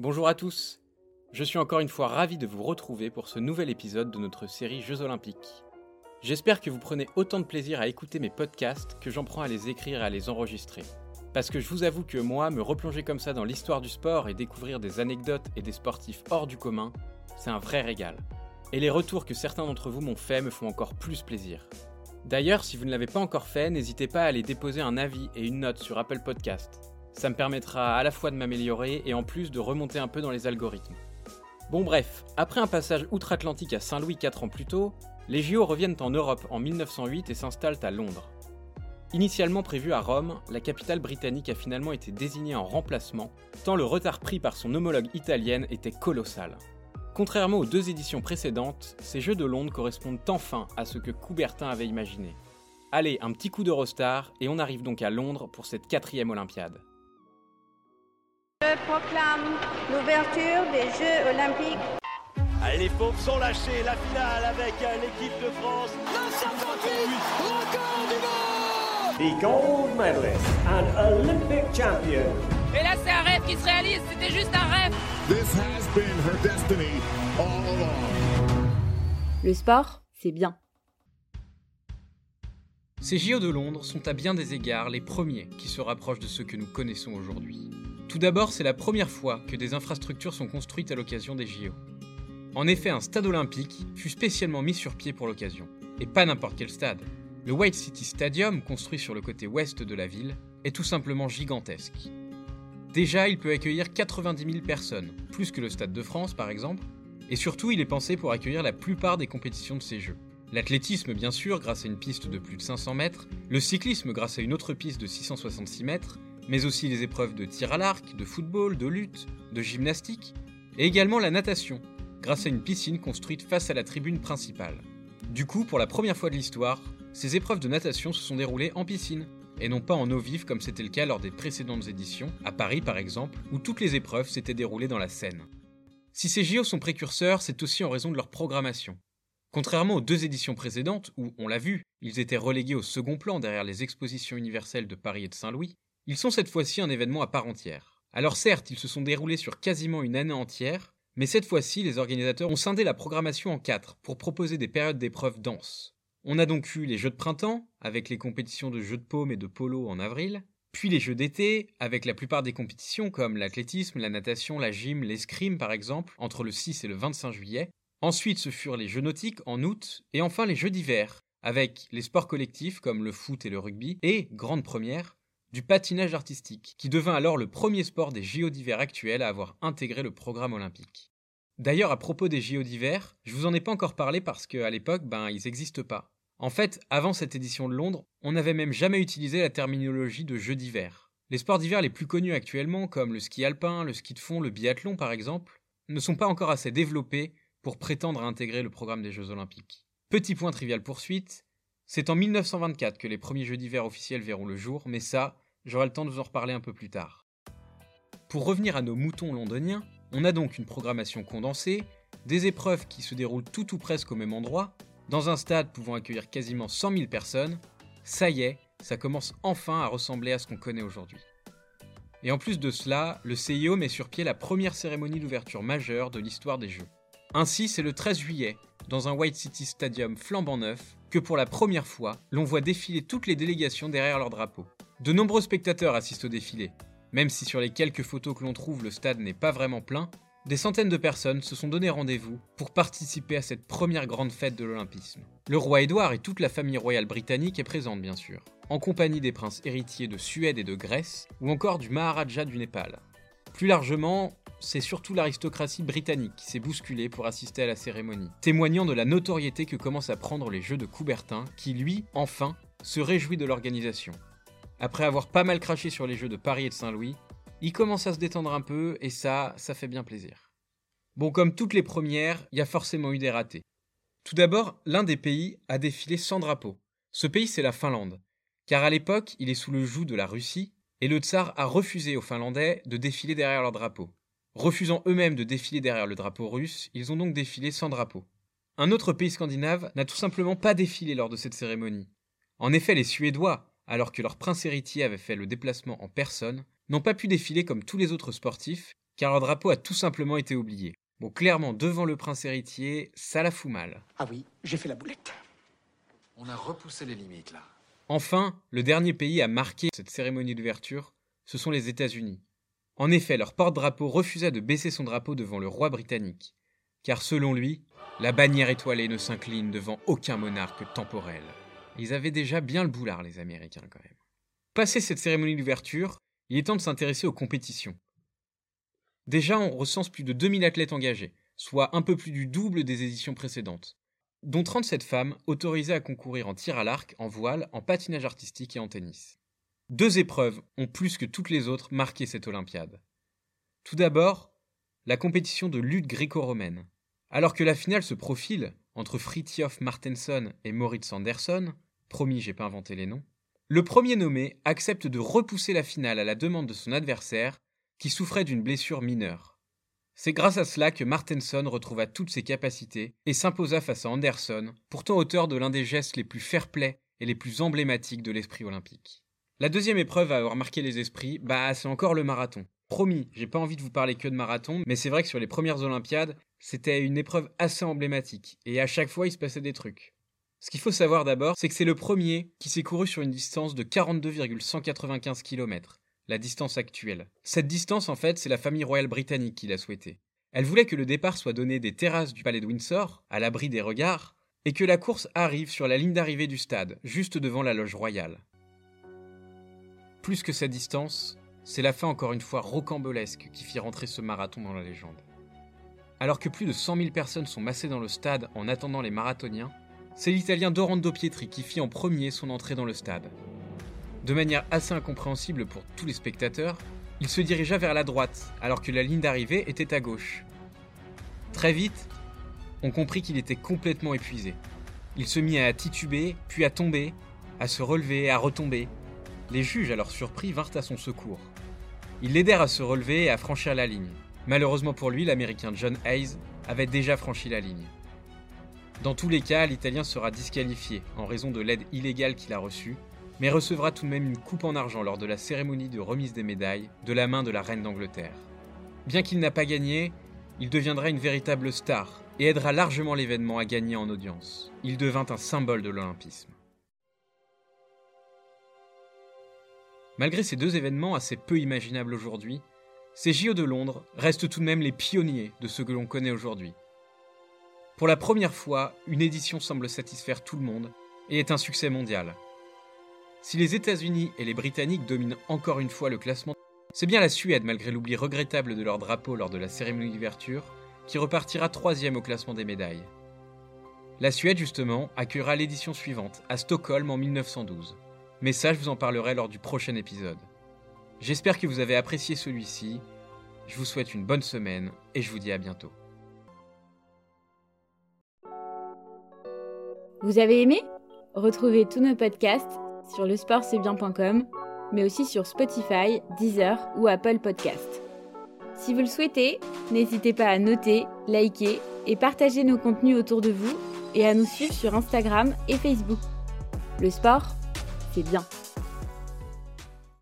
Bonjour à tous. Je suis encore une fois ravi de vous retrouver pour ce nouvel épisode de notre série Jeux Olympiques. J'espère que vous prenez autant de plaisir à écouter mes podcasts que j'en prends à les écrire et à les enregistrer. Parce que je vous avoue que moi, me replonger comme ça dans l'histoire du sport et découvrir des anecdotes et des sportifs hors du commun, c'est un vrai régal. Et les retours que certains d'entre vous m'ont fait me font encore plus plaisir. D'ailleurs, si vous ne l'avez pas encore fait, n'hésitez pas à aller déposer un avis et une note sur Apple Podcast. Ça me permettra à la fois de m'améliorer et en plus de remonter un peu dans les algorithmes. Bon bref, après un passage outre-Atlantique à Saint-Louis 4 ans plus tôt, les JO reviennent en Europe en 1908 et s'installent à Londres. Initialement prévu à Rome, la capitale britannique a finalement été désignée en remplacement, tant le retard pris par son homologue italienne était colossal. Contrairement aux deux éditions précédentes, ces Jeux de Londres correspondent enfin à ce que Coubertin avait imaginé. Allez, un petit coup d'Eurostar, et on arrive donc à Londres pour cette quatrième Olympiade. Je proclame l'ouverture des Jeux Olympiques. Allez, les pauvres sont lâchés, la finale avec l'équipe de France. the gold medalist and Olympic champion. Et là, c'est un rêve qui se réalise, c'était juste un rêve. This has been her destiny all along. Le sport, c'est bien. Ces JO de Londres sont à bien des égards les premiers qui se rapprochent de ceux que nous connaissons aujourd'hui. Tout d'abord, c'est la première fois que des infrastructures sont construites à l'occasion des JO. En effet, un stade olympique fut spécialement mis sur pied pour l'occasion. Et pas n'importe quel stade. Le White City Stadium, construit sur le côté ouest de la ville, est tout simplement gigantesque. Déjà, il peut accueillir 90 000 personnes, plus que le Stade de France par exemple, et surtout il est pensé pour accueillir la plupart des compétitions de ces Jeux. L'athlétisme bien sûr grâce à une piste de plus de 500 mètres, le cyclisme grâce à une autre piste de 666 mètres, mais aussi les épreuves de tir à l'arc, de football, de lutte, de gymnastique, et également la natation, grâce à une piscine construite face à la tribune principale. Du coup, pour la première fois de l'histoire, ces épreuves de natation se sont déroulées en piscine, et non pas en eau vive comme c'était le cas lors des précédentes éditions, à Paris par exemple, où toutes les épreuves s'étaient déroulées dans la Seine. Si ces JO sont précurseurs, c'est aussi en raison de leur programmation. Contrairement aux deux éditions précédentes, où, on l'a vu, ils étaient relégués au second plan derrière les expositions universelles de Paris et de Saint-Louis, ils sont cette fois-ci un événement à part entière. Alors certes, ils se sont déroulés sur quasiment une année entière, mais cette fois-ci, les organisateurs ont scindé la programmation en quatre pour proposer des périodes d'épreuves denses. On a donc eu les Jeux de printemps, avec les compétitions de jeux de paume et de polo en avril, puis les Jeux d'été, avec la plupart des compétitions comme l'athlétisme, la natation, la gym, l'escrime par exemple, entre le 6 et le 25 juillet. Ensuite, ce furent les Jeux nautiques en août, et enfin les Jeux d'hiver, avec les sports collectifs comme le foot et le rugby, et, grande première, du patinage artistique, qui devint alors le premier sport des JO d'hiver actuels à avoir intégré le programme olympique. D'ailleurs, à propos des JO d'hiver, je vous en ai pas encore parlé parce qu'à l'époque, ben, ils n'existent pas. En fait, avant cette édition de Londres, on n'avait même jamais utilisé la terminologie de jeux d'hiver. Les sports d'hiver les plus connus actuellement, comme le ski alpin, le ski de fond, le biathlon par exemple, ne sont pas encore assez développés pour prétendre à intégrer le programme des Jeux olympiques. Petit point trivial poursuite, c'est en 1924 que les premiers Jeux d'hiver officiels verront le jour, mais ça, j'aurai le temps de vous en reparler un peu plus tard. Pour revenir à nos moutons londoniens, on a donc une programmation condensée, des épreuves qui se déroulent tout ou presque au même endroit, dans un stade pouvant accueillir quasiment 100 000 personnes, ça y est, ça commence enfin à ressembler à ce qu'on connaît aujourd'hui. Et en plus de cela, le CIO met sur pied la première cérémonie d'ouverture majeure de l'histoire des Jeux. Ainsi, c'est le 13 juillet, dans un White City Stadium flambant neuf, que pour la première fois, l'on voit défiler toutes les délégations derrière leur drapeau. De nombreux spectateurs assistent au défilé. Même si sur les quelques photos que l'on trouve le stade n'est pas vraiment plein, des centaines de personnes se sont donné rendez-vous pour participer à cette première grande fête de l'Olympisme. Le roi Édouard et toute la famille royale britannique est présente bien sûr, en compagnie des princes héritiers de Suède et de Grèce, ou encore du Maharaja du Népal. Plus largement, c'est surtout l'aristocratie britannique qui s'est bousculée pour assister à la cérémonie, témoignant de la notoriété que commencent à prendre les Jeux de Coubertin, qui lui, enfin, se réjouit de l'organisation. Après avoir pas mal craché sur les Jeux de Paris et de Saint-Louis, il commence à se détendre un peu et ça, ça fait bien plaisir. Bon, comme toutes les premières, il y a forcément eu des ratés. Tout d'abord, l'un des pays a défilé sans drapeau. Ce pays, c'est la Finlande. Car à l'époque, il est sous le joug de la Russie, et le tsar a refusé aux Finlandais de défiler derrière leur drapeau. Refusant eux-mêmes de défiler derrière le drapeau russe, ils ont donc défilé sans drapeau. Un autre pays scandinave n'a tout simplement pas défilé lors de cette cérémonie. En effet, les Suédois, alors que leur prince héritier avait fait le déplacement en personne, n'ont pas pu défiler comme tous les autres sportifs, car leur drapeau a tout simplement été oublié. Bon, clairement, devant le prince héritier, ça la fout mal. Ah oui, j'ai fait la boulette. On a repoussé les limites là. Enfin, le dernier pays à marquer cette cérémonie d'ouverture, ce sont les États-Unis. En effet, leur porte-drapeau refusa de baisser son drapeau devant le roi britannique, car selon lui, la bannière étoilée ne s'incline devant aucun monarque temporel. Ils avaient déjà bien le boulard, les Américains, quand même. Passé cette cérémonie d'ouverture, il est temps de s'intéresser aux compétitions. Déjà, on recense plus de 2000 athlètes engagés, soit un peu plus du double des éditions précédentes, dont 37 femmes autorisées à concourir en tir à l'arc, en voile, en patinage artistique et en tennis. Deux épreuves ont plus que toutes les autres marqué cette Olympiade. Tout d'abord, la compétition de lutte gréco-romaine. Alors que la finale se profile entre Fritjof Martensson et Moritz Andersson, promis j'ai pas inventé les noms, le premier nommé accepte de repousser la finale à la demande de son adversaire qui souffrait d'une blessure mineure. C'est grâce à cela que Martenson retrouva toutes ses capacités et s'imposa face à Anderson, pourtant auteur de l'un des gestes les plus fair-play et les plus emblématiques de l'esprit olympique. La deuxième épreuve à avoir marqué les esprits, bah c'est encore le marathon. Promis, j'ai pas envie de vous parler que de marathon, mais c'est vrai que sur les premières Olympiades, c'était une épreuve assez emblématique, et à chaque fois il se passait des trucs. Ce qu'il faut savoir d'abord, c'est que c'est le premier qui s'est couru sur une distance de 42,195 km, la distance actuelle. Cette distance, en fait, c'est la famille royale britannique qui l'a souhaité. Elle voulait que le départ soit donné des terrasses du palais de Windsor, à l'abri des regards, et que la course arrive sur la ligne d'arrivée du stade, juste devant la loge royale. Plus que cette distance, c'est la fin encore une fois rocambolesque qui fit rentrer ce marathon dans la légende. Alors que plus de 100 000 personnes sont massées dans le stade en attendant les marathoniens, c'est l'Italien Dorando Pietri qui fit en premier son entrée dans le stade. De manière assez incompréhensible pour tous les spectateurs, il se dirigea vers la droite alors que la ligne d'arrivée était à gauche. Très vite, on comprit qu'il était complètement épuisé. Il se mit à tituber, puis à tomber, à se relever, à retomber. Les juges, alors surpris, vinrent à son secours. Ils l'aidèrent à se relever et à franchir la ligne. Malheureusement pour lui, l'Américain John Hayes avait déjà franchi la ligne. Dans tous les cas, l'Italien sera disqualifié en raison de l'aide illégale qu'il a reçue, mais recevra tout de même une coupe en argent lors de la cérémonie de remise des médailles de la main de la reine d'Angleterre. Bien qu'il n'a pas gagné, il deviendra une véritable star et aidera largement l'événement à gagner en audience. Il devint un symbole de l'olympisme. Malgré ces deux événements assez peu imaginables aujourd'hui, ces JO de Londres restent tout de même les pionniers de ce que l'on connaît aujourd'hui. Pour la première fois, une édition semble satisfaire tout le monde et est un succès mondial. Si les États-Unis et les Britanniques dominent encore une fois le classement, c'est bien la Suède, malgré l'oubli regrettable de leur drapeau lors de la cérémonie d'ouverture, qui repartira troisième au classement des médailles. La Suède, justement, accueillera l'édition suivante, à Stockholm en 1912. Mais ça, je vous en parlerai lors du prochain épisode. J'espère que vous avez apprécié celui-ci. Je vous souhaite une bonne semaine et je vous dis à bientôt. Vous avez aimé? Retrouvez tous nos podcasts sur lesportcestbien.com, mais aussi sur Spotify, Deezer ou Apple Podcasts. Si vous le souhaitez, n'hésitez pas à noter, liker et partager nos contenus autour de vous et à nous suivre sur Instagram et Facebook. Le sport, bien.